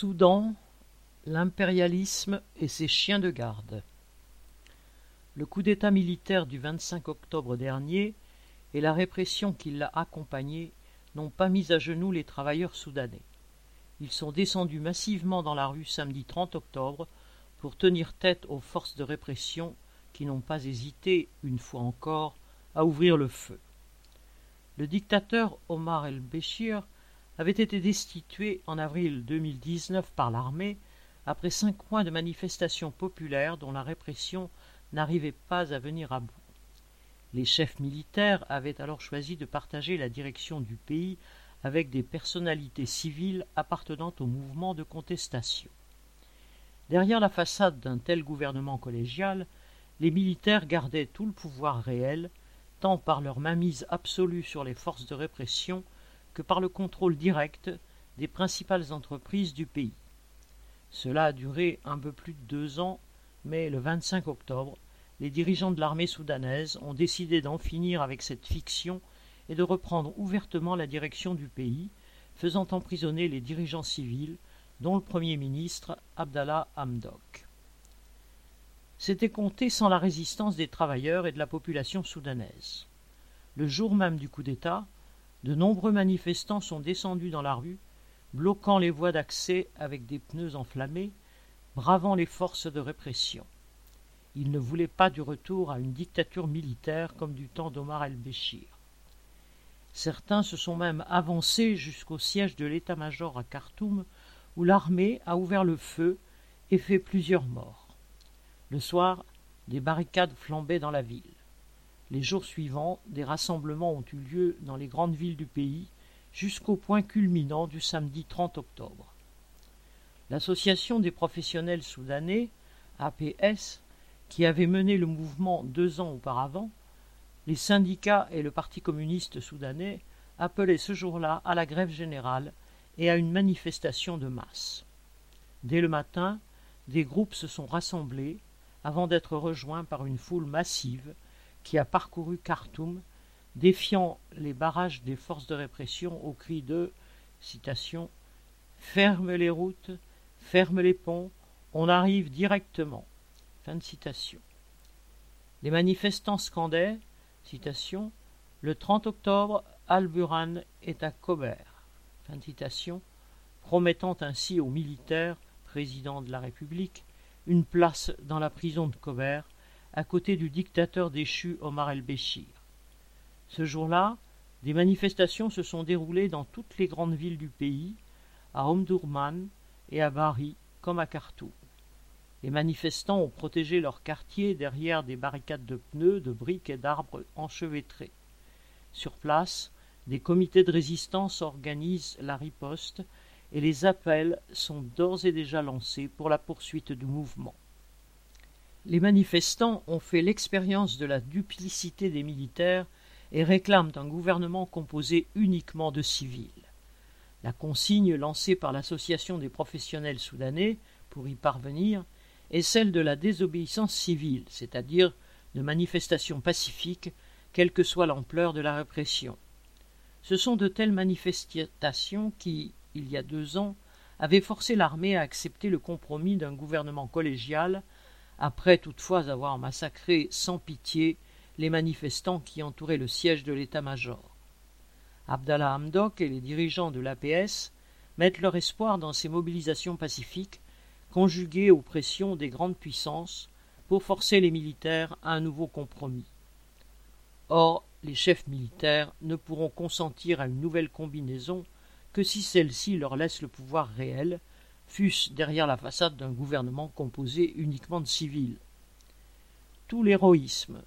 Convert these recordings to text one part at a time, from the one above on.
Soudan, l'impérialisme et ses chiens de garde. Le coup d'État militaire du 25 octobre dernier et la répression qui l'a accompagné n'ont pas mis à genoux les travailleurs soudanais. Ils sont descendus massivement dans la rue samedi 30 octobre pour tenir tête aux forces de répression qui n'ont pas hésité, une fois encore, à ouvrir le feu. Le dictateur Omar el-Béchir avait été destitué en avril 2019 par l'armée après cinq mois de manifestations populaires dont la répression n'arrivait pas à venir à bout. Les chefs militaires avaient alors choisi de partager la direction du pays avec des personnalités civiles appartenant au mouvement de contestation. Derrière la façade d'un tel gouvernement collégial, les militaires gardaient tout le pouvoir réel, tant par leur mainmise absolue sur les forces de répression que par le contrôle direct des principales entreprises du pays. Cela a duré un peu plus de deux ans, mais le 25 octobre, les dirigeants de l'armée soudanaise ont décidé d'en finir avec cette fiction et de reprendre ouvertement la direction du pays, faisant emprisonner les dirigeants civils, dont le Premier ministre Abdallah Hamdok. C'était compté sans la résistance des travailleurs et de la population soudanaise. Le jour même du coup d'État, de nombreux manifestants sont descendus dans la rue, bloquant les voies d'accès avec des pneus enflammés, bravant les forces de répression. Ils ne voulaient pas du retour à une dictature militaire comme du temps d'Omar el-Béchir. Certains se sont même avancés jusqu'au siège de l'état-major à Khartoum, où l'armée a ouvert le feu et fait plusieurs morts. Le soir, des barricades flambaient dans la ville. Les jours suivants, des rassemblements ont eu lieu dans les grandes villes du pays jusqu'au point culminant du samedi 30 octobre. L'association des professionnels soudanais, APS, qui avait mené le mouvement deux ans auparavant, les syndicats et le Parti communiste soudanais appelaient ce jour-là à la grève générale et à une manifestation de masse. Dès le matin, des groupes se sont rassemblés avant d'être rejoints par une foule massive qui a parcouru Khartoum, défiant les barrages des forces de répression au cri de Ferme les routes, ferme les ponts, on arrive directement. Les manifestants scandaient Le 30 octobre, Al-Buran est à Kober. Fin de citation, promettant ainsi aux militaires, président de la République, une place dans la prison de Kober à côté du dictateur déchu Omar el-Béchir. Ce jour-là, des manifestations se sont déroulées dans toutes les grandes villes du pays, à Omdurman et à Bari comme à Khartoum. Les manifestants ont protégé leur quartier derrière des barricades de pneus, de briques et d'arbres enchevêtrés. Sur place, des comités de résistance organisent la riposte et les appels sont d'ores et déjà lancés pour la poursuite du mouvement. Les manifestants ont fait l'expérience de la duplicité des militaires et réclament un gouvernement composé uniquement de civils. La consigne lancée par l'Association des professionnels soudanais pour y parvenir est celle de la désobéissance civile, c'est-à-dire de manifestations pacifiques, quelle que soit l'ampleur de la répression. Ce sont de telles manifestations qui, il y a deux ans, avaient forcé l'armée à accepter le compromis d'un gouvernement collégial après toutefois avoir massacré sans pitié les manifestants qui entouraient le siège de l'état-major. Abdallah Hamdok et les dirigeants de l'APS mettent leur espoir dans ces mobilisations pacifiques, conjuguées aux pressions des grandes puissances, pour forcer les militaires à un nouveau compromis. Or, les chefs militaires ne pourront consentir à une nouvelle combinaison que si celle-ci leur laisse le pouvoir réel, fût-ce derrière la façade d'un gouvernement composé uniquement de civils. Tout l'héroïsme,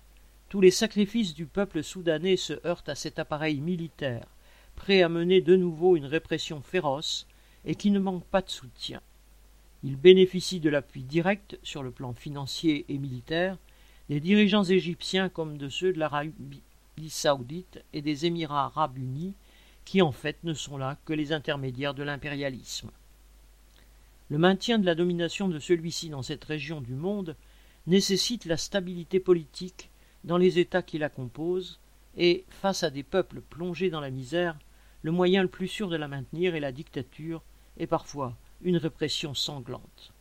tous les sacrifices du peuple soudanais se heurtent à cet appareil militaire, prêt à mener de nouveau une répression féroce et qui ne manque pas de soutien. Il bénéficie de l'appui direct sur le plan financier et militaire des dirigeants égyptiens comme de ceux de l'Arabie saoudite et des Émirats arabes unis, qui en fait ne sont là que les intermédiaires de l'impérialisme. Le maintien de la domination de celui-ci dans cette région du monde nécessite la stabilité politique dans les États qui la composent, et, face à des peuples plongés dans la misère, le moyen le plus sûr de la maintenir est la dictature et parfois une répression sanglante.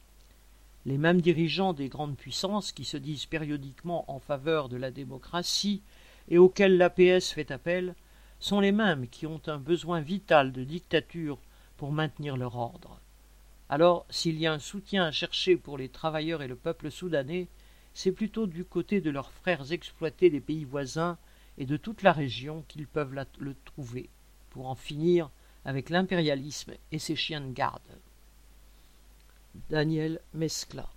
Les mêmes dirigeants des grandes puissances qui se disent périodiquement en faveur de la démocratie et auxquels l'APS fait appel sont les mêmes qui ont un besoin vital de dictature pour maintenir leur ordre. Alors, s'il y a un soutien à chercher pour les travailleurs et le peuple soudanais, c'est plutôt du côté de leurs frères exploités des pays voisins et de toute la région qu'ils peuvent le trouver, pour en finir avec l'impérialisme et ses chiens de garde. Daniel Mescla